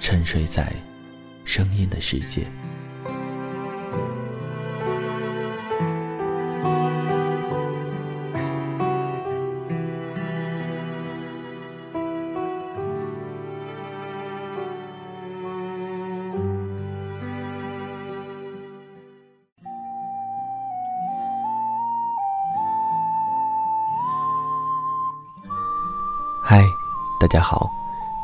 沉睡在声音的世界。嗨，大家好。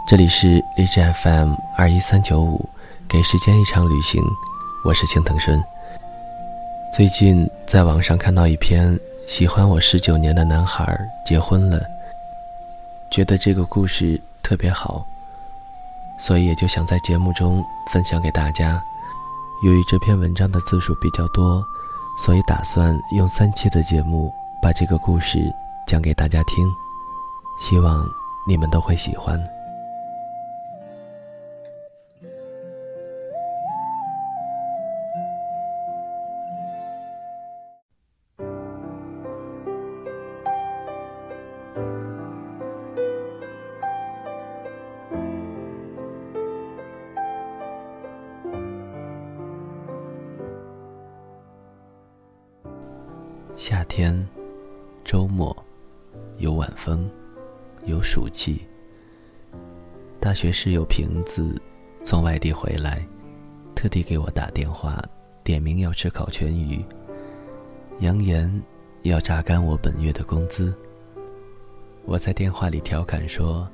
这里是荔枝 FM 二一三九五，给时间一场旅行，我是青藤顺。最近在网上看到一篇喜欢我十九年的男孩结婚了，觉得这个故事特别好，所以也就想在节目中分享给大家。由于这篇文章的字数比较多，所以打算用三期的节目把这个故事讲给大家听，希望你们都会喜欢。夏天，周末，有晚风，有暑气。大学室友瓶子从外地回来，特地给我打电话，点名要吃烤全鱼，扬言要榨干我本月的工资。我在电话里调侃说：“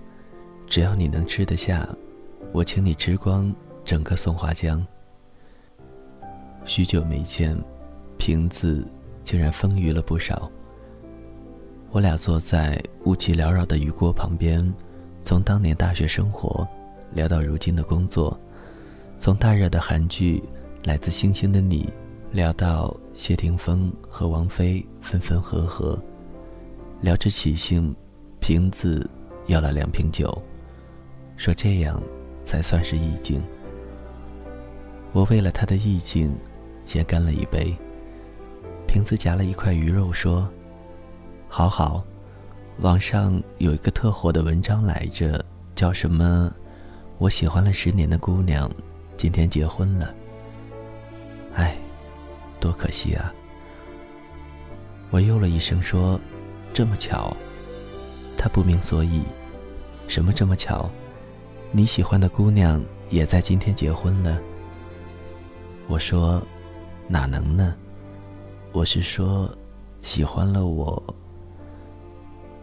只要你能吃得下，我请你吃光整个松花江。”许久没见，瓶子。竟然丰腴了不少。我俩坐在雾气缭绕的鱼锅旁边，从当年大学生活聊到如今的工作，从大热的韩剧《来自星星的你》聊到谢霆锋和王菲分分合合，聊着起兴，瓶子要了两瓶酒，说这样才算是意境。我为了他的意境，先干了一杯。瓶子夹了一块鱼肉，说：“好好，网上有一个特火的文章来着，叫什么？我喜欢了十年的姑娘，今天结婚了。哎，多可惜啊！”我哟了一声，说：“这么巧？”他不明所以：“什么这么巧？你喜欢的姑娘也在今天结婚了？”我说：“哪能呢？”我是说，喜欢了我。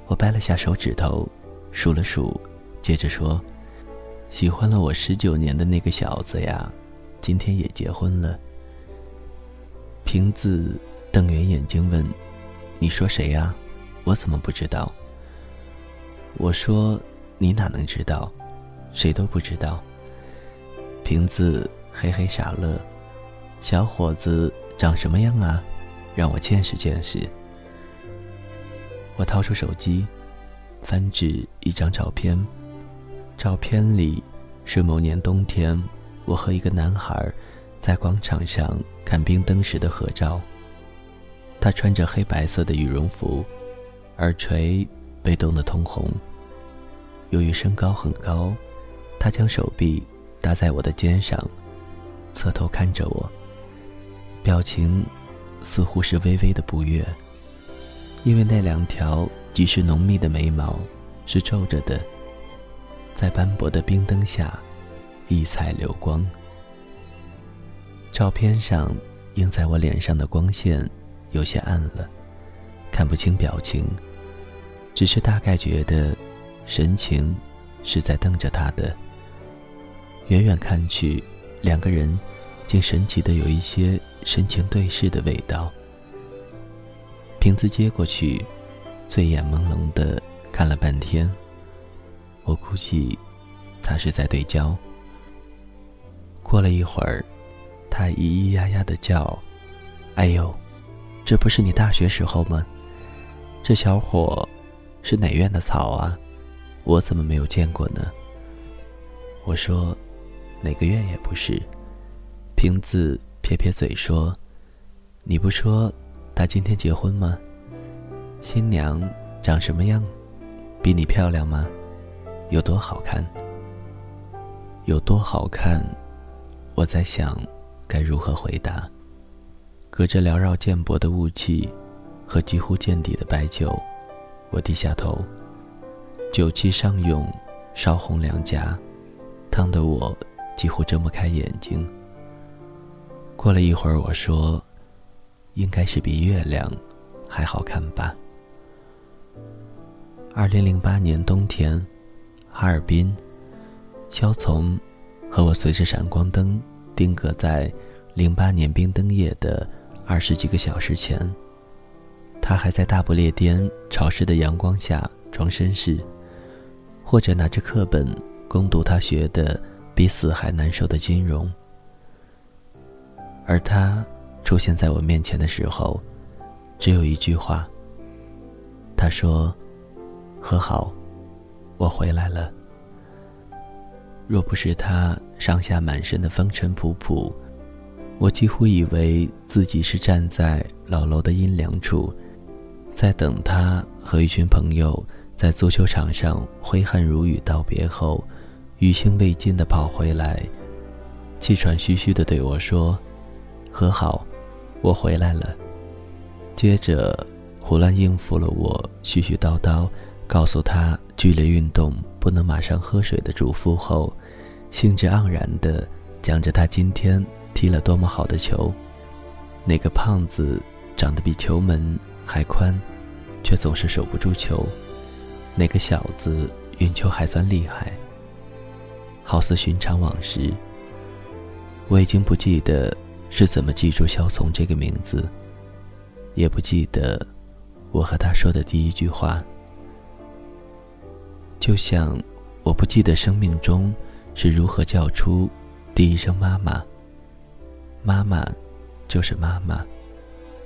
我掰了下手指头，数了数，接着说：“喜欢了我十九年的那个小子呀，今天也结婚了。”瓶子瞪圆眼睛问：“你说谁呀？我怎么不知道？”我说：“你哪能知道？谁都不知道。”瓶子嘿嘿傻乐：“小伙子长什么样啊？”让我见识见识。我掏出手机，翻至一张照片。照片里是某年冬天，我和一个男孩在广场上看冰灯时的合照。他穿着黑白色的羽绒服，耳垂被冻得通红。由于身高很高，他将手臂搭在我的肩上，侧头看着我，表情。似乎是微微的不悦，因为那两条极是浓密的眉毛是皱着的，在斑驳的冰灯下，异彩流光。照片上映在我脸上的光线有些暗了，看不清表情，只是大概觉得神情是在瞪着他的。远远看去，两个人竟神奇的有一些深情对视的味道。瓶子接过去，醉眼朦胧的看了半天。我估计，他是在对焦。过了一会儿，他咿咿呀呀的叫：“哎呦，这不是你大学时候吗？这小伙是哪院的草啊？我怎么没有见过呢？”我说：“哪个院也不是。”瓶子撇撇嘴说：“你不说他今天结婚吗？新娘长什么样？比你漂亮吗？”有多好看？有多好看？我在想，该如何回答。隔着缭绕渐薄的雾气和几乎见底的白酒，我低下头，酒气上涌，烧红两颊，烫得我几乎睁不开眼睛。过了一会儿，我说：“应该是比月亮还好看吧。”二零零八年冬天。哈尔滨，肖从和我随着闪光灯定格在零八年冰灯夜的二十几个小时前。他还在大不列颠潮湿的阳光下装绅士，或者拿着课本攻读他学的比死还难受的金融。而他出现在我面前的时候，只有一句话。他说：“和好。”我回来了。若不是他上下满身的风尘仆仆，我几乎以为自己是站在老楼的阴凉处，在等他和一群朋友在足球场上挥汗如雨道别后，余兴未尽的跑回来，气喘吁吁的对我说：“和好，我回来了。”接着胡乱应付了我絮絮叨叨。告诉他剧烈运动不能马上喝水的嘱咐后，兴致盎然地讲着他今天踢了多么好的球。那个胖子长得比球门还宽，却总是守不住球。那个小子运球还算厉害。好似寻常往事。我已经不记得是怎么记住肖从这个名字，也不记得我和他说的第一句话。就像我不记得生命中是如何叫出第一声妈妈。妈妈就是妈妈，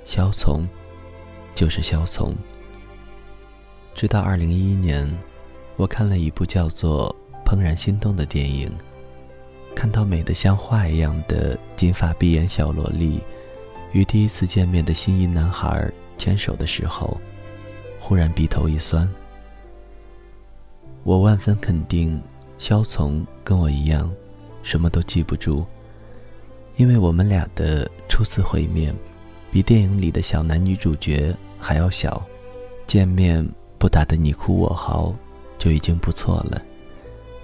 肖从就是肖从。直到二零一一年，我看了一部叫做《怦然心动》的电影，看到美得像画一样的金发碧眼小萝莉与第一次见面的心仪男孩牵手的时候，忽然鼻头一酸。我万分肯定，肖从跟我一样，什么都记不住，因为我们俩的初次会面，比电影里的小男女主角还要小，见面不打得你哭我嚎，就已经不错了，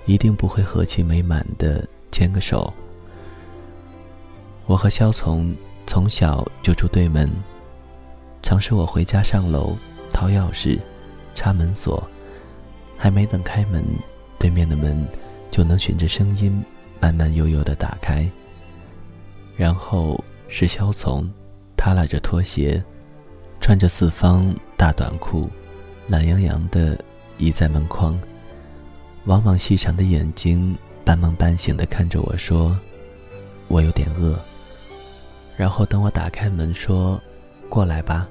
一定不会和气美满的牵个手。我和肖从从小就住对门，常是我回家上楼掏钥匙，插门锁。还没等开门，对面的门就能循着声音慢慢悠悠地打开。然后是肖从，他拉着拖鞋，穿着四方大短裤，懒洋洋地倚在门框，往往细长的眼睛半梦半醒地看着我说：“我有点饿。”然后等我打开门说：“过来吧。”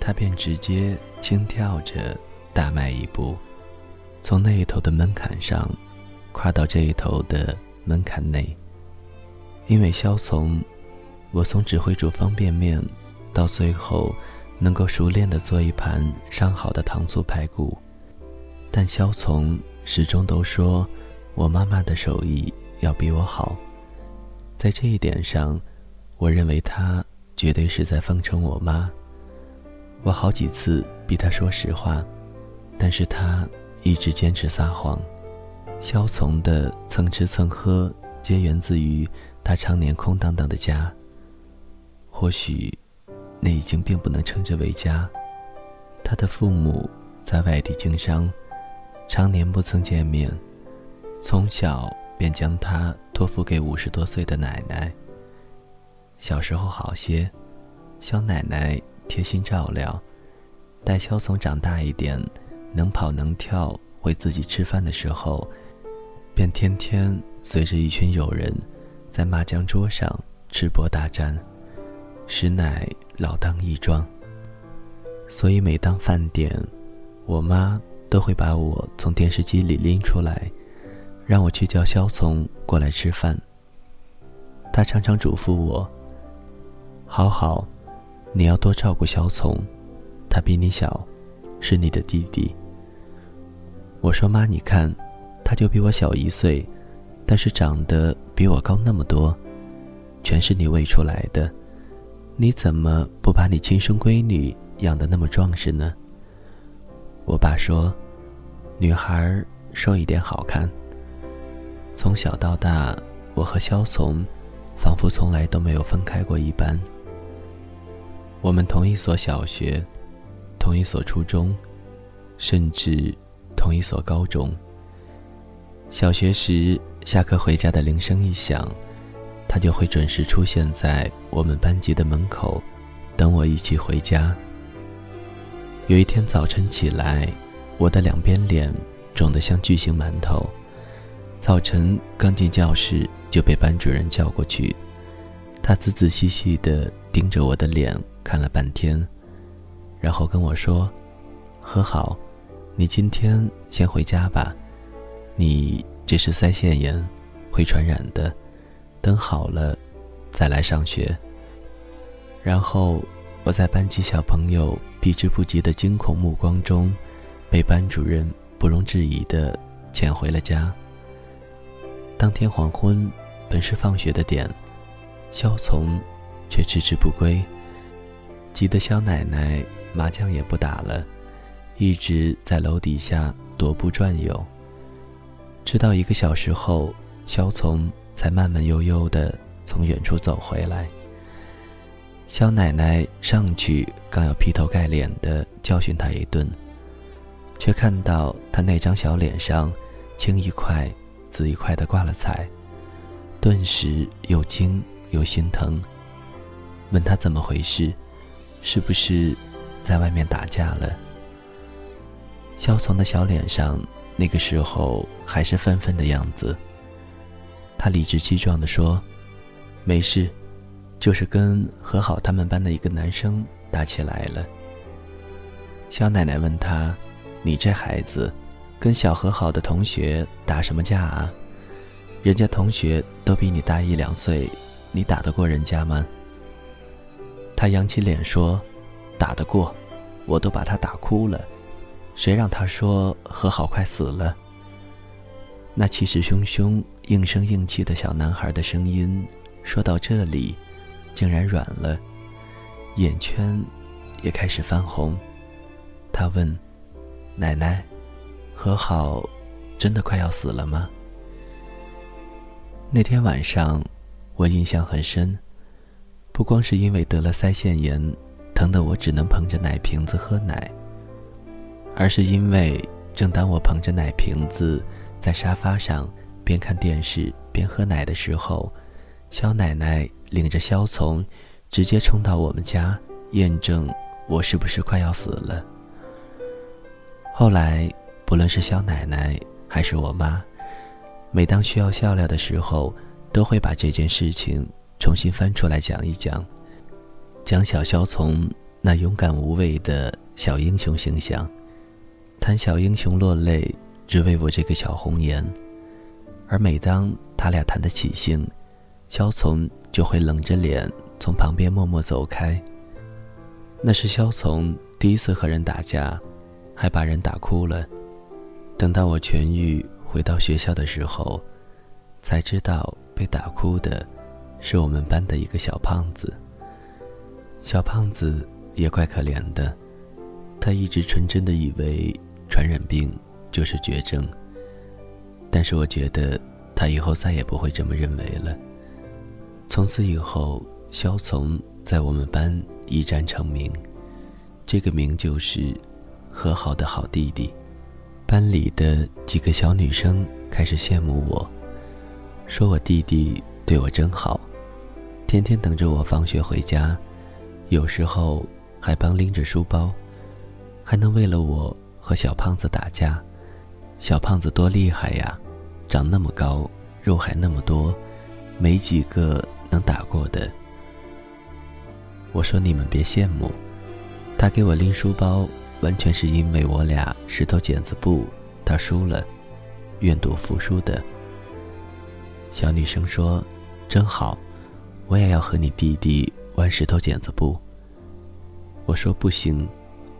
他便直接轻跳着大迈一步。从那一头的门槛上，跨到这一头的门槛内。因为肖从，我从只会煮方便面，到最后能够熟练地做一盘上好的糖醋排骨。但肖从始终都说，我妈妈的手艺要比我好。在这一点上，我认为他绝对是在奉承我妈。我好几次逼他说实话，但是他。一直坚持撒谎，肖从的蹭吃蹭喝皆源自于他常年空荡荡的家。或许，那已经并不能称之为家。他的父母在外地经商，常年不曾见面，从小便将他托付给五十多岁的奶奶。小时候好些，肖奶奶贴心照料，待肖从长大一点，能跑能跳，会自己吃饭的时候，便天天随着一群友人，在麻将桌上吃播大战，实乃老当益壮。所以每当饭点，我妈都会把我从电视机里拎出来，让我去叫肖从过来吃饭。他常常嘱咐我：“好好，你要多照顾肖从，他比你小，是你的弟弟。”我说：“妈，你看，他就比我小一岁，但是长得比我高那么多，全是你喂出来的，你怎么不把你亲生闺女？”养得那么壮实呢。我爸说：“女孩瘦一点好看。”从小到大，我和萧从，仿佛从来都没有分开过一般。我们同一所小学，同一所初中，甚至同一所高中。小学时，下课回家的铃声一响，他就会准时出现在我们班级的门口，等我一起回家。有一天早晨起来，我的两边脸肿得像巨型馒头。早晨刚进教室就被班主任叫过去，他仔仔细细地盯着我的脸看了半天，然后跟我说：“和好，你今天先回家吧，你这是腮腺炎，会传染的，等好了再来上学。”然后。我在班级小朋友避之不及的惊恐目光中，被班主任不容置疑地遣回了家。当天黄昏，本是放学的点，萧从却迟迟不归，急得萧奶奶麻将也不打了，一直在楼底下踱步转悠。直到一个小时后，萧从才慢慢悠悠地从远处走回来。肖奶奶上去，刚要劈头盖脸的教训他一顿，却看到他那张小脸上青一块子一块的挂了彩，顿时又惊又心疼，问他怎么回事，是不是在外面打架了？肖从的小脸上那个时候还是愤愤的样子，他理直气壮地说：“没事。”就是跟和好他们班的一个男生打起来了。肖奶奶问他：“你这孩子，跟小和好的同学打什么架啊？人家同学都比你大一两岁，你打得过人家吗？”他扬起脸说：“打得过，我都把他打哭了。谁让他说和好快死了？”那气势汹汹、硬声硬气的小男孩的声音说到这里。竟然软了，眼圈也开始泛红。他问：“奶奶，和好真的快要死了吗？”那天晚上，我印象很深，不光是因为得了腮腺炎，疼得我只能捧着奶瓶子喝奶，而是因为正当我捧着奶瓶子在沙发上边看电视边喝奶的时候，肖奶奶。领着肖从，直接冲到我们家验证我是不是快要死了。后来，不论是萧奶奶还是我妈，每当需要笑料的时候，都会把这件事情重新翻出来讲一讲，讲小萧从那勇敢无畏的小英雄形象，谈小英雄落泪，只为我这个小红颜。而每当他俩谈得起兴，萧从。就会冷着脸从旁边默默走开。那是萧从第一次和人打架，还把人打哭了。等到我痊愈回到学校的时候，才知道被打哭的是我们班的一个小胖子。小胖子也怪可怜的，他一直纯真的以为传染病就是绝症。但是我觉得他以后再也不会这么认为了。从此以后，肖从在我们班一战成名，这个名就是“和好的好弟弟”。班里的几个小女生开始羡慕我，说我弟弟对我真好，天天等着我放学回家，有时候还帮拎着书包，还能为了我和小胖子打架。小胖子多厉害呀，长那么高，肉还那么多，没几个能打过的。我说你们别羡慕，他给我拎书包，完全是因为我俩石头剪子布，他输了，愿赌服输的。小女生说：“真好，我也要和你弟弟玩石头剪子布。”我说：“不行，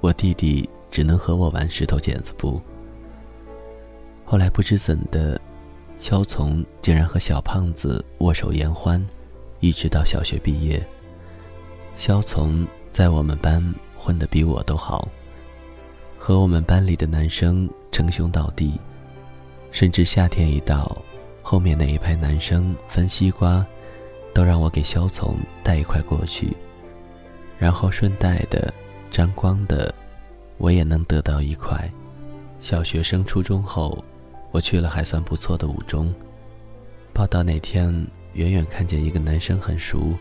我弟弟只能和我玩石头剪子布。”后来不知怎的，肖从竟然和小胖子握手言欢，一直到小学毕业。肖从在我们班混得比我都好，和我们班里的男生称兄道弟，甚至夏天一到，后面那一排男生分西瓜，都让我给肖从带一块过去，然后顺带的沾光的，我也能得到一块。小学升初中后。我去了还算不错的五中，报到那天，远远看见一个男生很熟，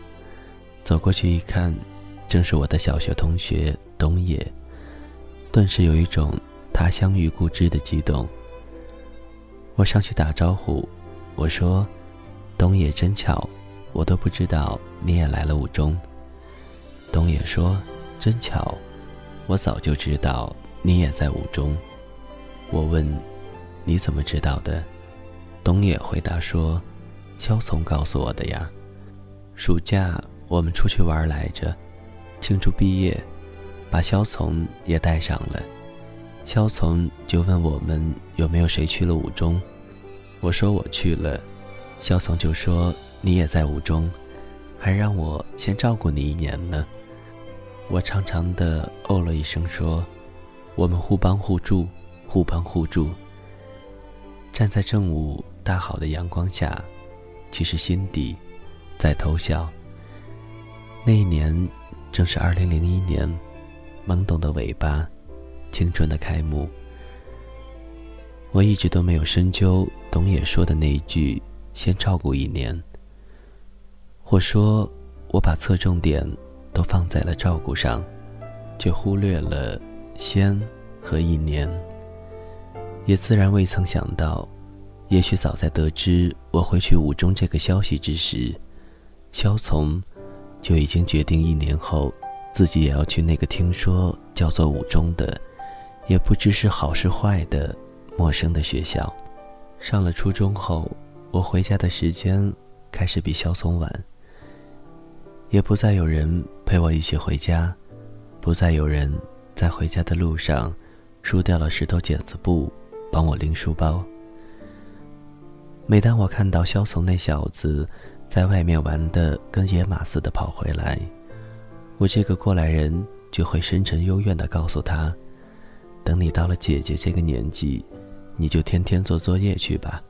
走过去一看，正是我的小学同学东野，顿时有一种他乡遇故知的激动。我上去打招呼，我说：“东野真巧，我都不知道你也来了五中。”东野说：“真巧，我早就知道你也在五中。”我问。你怎么知道的？东野回答说：“肖从告诉我的呀。暑假我们出去玩来着，庆祝毕业，把肖从也带上了。肖从就问我们有没有谁去了五中。我说我去了。肖从就说你也在五中，还让我先照顾你一年呢。我长长的哦了一声，说：我们互帮互助，互帮互助。”站在正午大好的阳光下，其实心底在偷笑。那一年正是二零零一年，懵懂的尾巴，青春的开幕。我一直都没有深究董野说的那一句“先照顾一年”，或说我把侧重点都放在了照顾上，却忽略了“先”和“一年”。也自然未曾想到，也许早在得知我会去五中这个消息之时，萧从就已经决定一年后自己也要去那个听说叫做五中的，也不知是好是坏的陌生的学校。上了初中后，我回家的时间开始比萧松晚，也不再有人陪我一起回家，不再有人在回家的路上输掉了石头剪子布。帮我拎书包。每当我看到肖松那小子在外面玩的跟野马似的跑回来，我这个过来人就会深沉幽怨地告诉他：“等你到了姐姐这个年纪，你就天天做作业去吧。”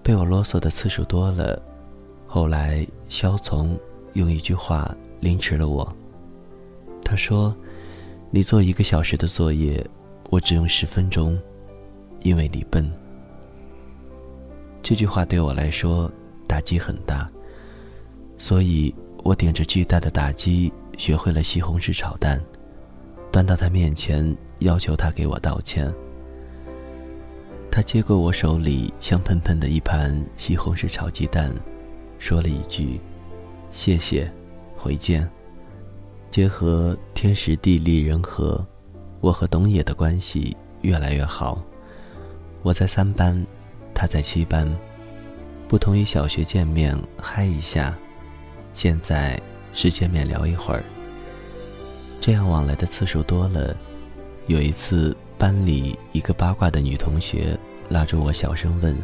被我啰嗦的次数多了，后来肖从用一句话凌迟了我。他说：“你做一个小时的作业。”我只用十分钟，因为你笨。这句话对我来说打击很大，所以我顶着巨大的打击学会了西红柿炒蛋，端到他面前要求他给我道歉。他接过我手里香喷喷的一盘西红柿炒鸡蛋，说了一句：“谢谢，回见。”结合天时地利人和。我和董野的关系越来越好，我在三班，他在七班，不同于小学见面嗨一下，现在是见面聊一会儿。这样往来的次数多了，有一次班里一个八卦的女同学拉着我小声问：“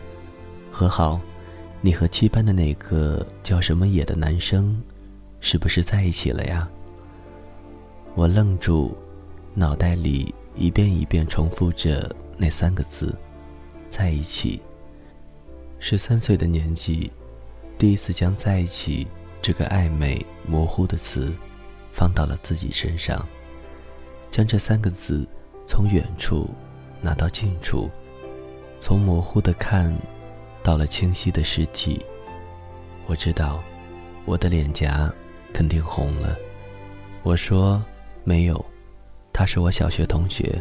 和好，你和七班的那个叫什么野的男生，是不是在一起了呀？”我愣住。脑袋里一遍一遍重复着那三个字：“在一起。”十三岁的年纪，第一次将在一起这个暧昧模糊的词，放到了自己身上，将这三个字从远处拿到近处，从模糊的看，到了清晰的实体。我知道，我的脸颊肯定红了。我说没有，他是我小学同学，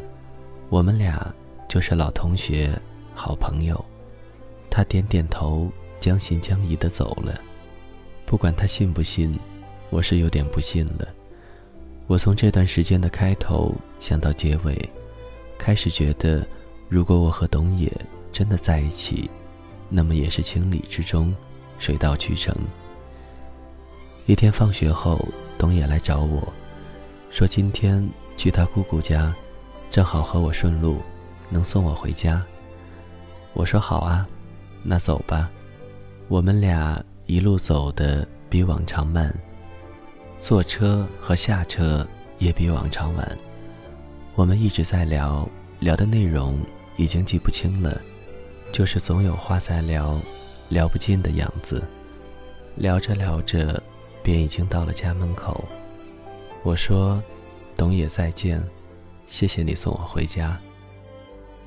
我们俩就是老同学、好朋友。他点点头，将信将疑的走了。不管他信不信，我是有点不信了。我从这段时间的开头想到结尾，开始觉得，如果我和董野真的在一起，那么也是情理之中，水到渠成。一天放学后，董野来找我，说今天去他姑姑家，正好和我顺路，能送我回家。我说好啊。那走吧，我们俩一路走的比往常慢，坐车和下车也比往常晚。我们一直在聊，聊的内容已经记不清了，就是总有话在聊，聊不尽的样子。聊着聊着，便已经到了家门口。我说：“董野再见，谢谢你送我回家。”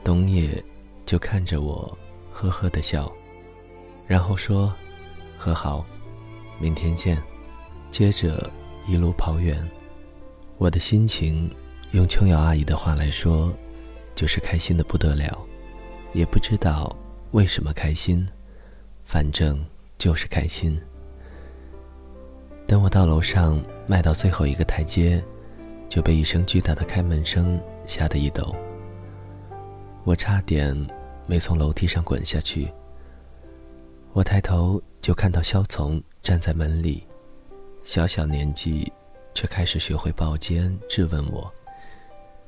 董野就看着我。呵呵的笑，然后说：“和好，明天见。”接着一路跑远。我的心情，用琼瑶阿姨的话来说，就是开心的不得了，也不知道为什么开心，反正就是开心。等我到楼上迈到最后一个台阶，就被一声巨大的开门声吓得一抖。我差点。没从楼梯上滚下去。我抬头就看到萧从站在门里，小小年纪，却开始学会抱肩质问我：“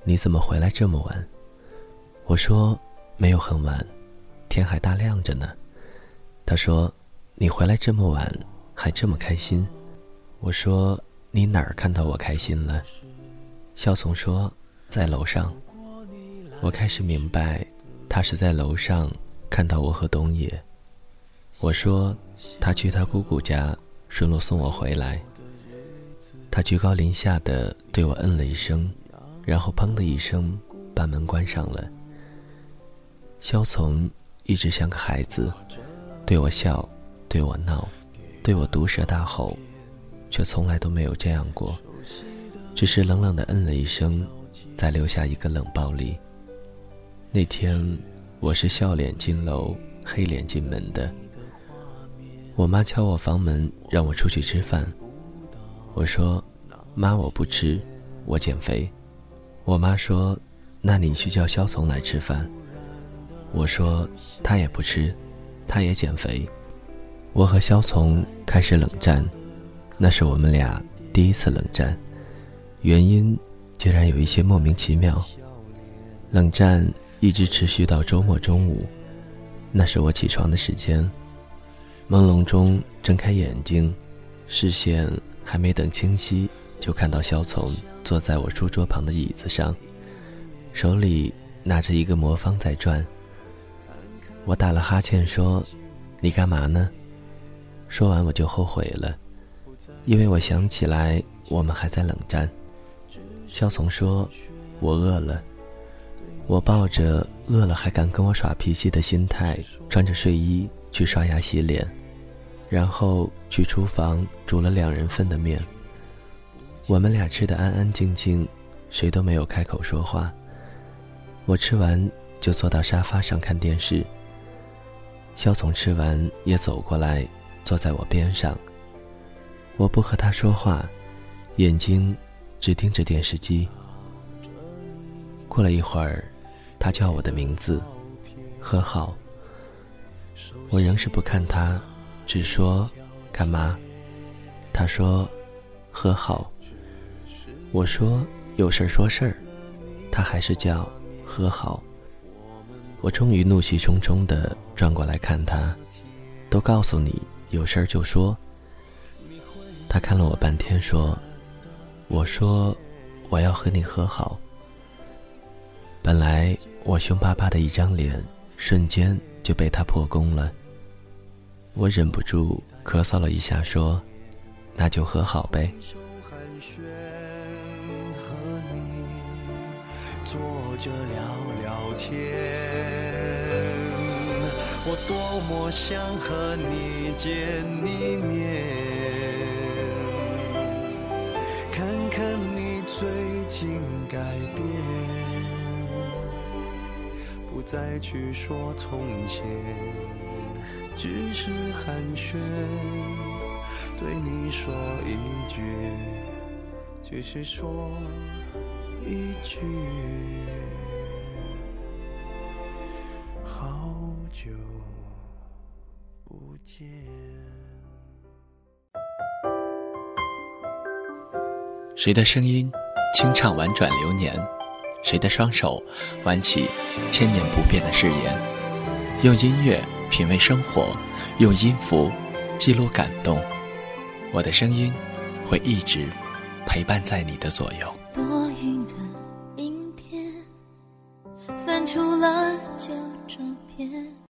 你怎么回来这么晚？”我说：“没有很晚，天还大亮着呢。”他说：“你回来这么晚，还这么开心？”我说：“你哪儿看到我开心了？”萧从说：“在楼上。”我开始明白。他是在楼上看到我和东野。我说他去他姑姑家，顺路送我回来。他居高临下的对我嗯了一声，然后砰的一声把门关上了。萧从一直像个孩子，对我笑，对我闹，对我毒舌大吼，却从来都没有这样过，只是冷冷的嗯了一声，再留下一个冷暴力。那天，我是笑脸进楼，黑脸进门的。我妈敲我房门，让我出去吃饭。我说：“妈，我不吃，我减肥。”我妈说：“那你去叫肖从来吃饭。”我说：“他也不吃，他也减肥。”我和肖从开始冷战，那是我们俩第一次冷战，原因竟然有一些莫名其妙。冷战。一直持续到周末中午，那是我起床的时间。朦胧中睁开眼睛，视线还没等清晰，就看到肖从坐在我书桌旁的椅子上，手里拿着一个魔方在转。我打了哈欠说：“你干嘛呢？”说完我就后悔了，因为我想起来我们还在冷战。肖从说：“我饿了。”我抱着饿了还敢跟我耍脾气的心态，穿着睡衣去刷牙洗脸，然后去厨房煮了两人份的面。我们俩吃的安安静静，谁都没有开口说话。我吃完就坐到沙发上看电视。肖从吃完也走过来，坐在我边上。我不和他说话，眼睛只盯着电视机。过了一会儿。他叫我的名字，和好。我仍是不看他，只说干嘛？他说和好。我说有事儿说事儿。他还是叫和好。我终于怒气冲冲的转过来看他，都告诉你有事儿就说。他看了我半天说：“我说我要和你和好。”本来我凶巴巴的一张脸，瞬间就被他破功了。我忍不住咳嗽了一下，说：“那就和好呗。”和你坐着聊聊天我多么想和你见一面，看看你最近改变，不再去说从前，只是寒暄，对你说一句，只是说一句。好久不见。谁的声音清唱婉转流年？谁的双手挽起千年不变的誓言？用音乐品味生活，用音符记录感动。我的声音会一直陪伴在你的左右。多云的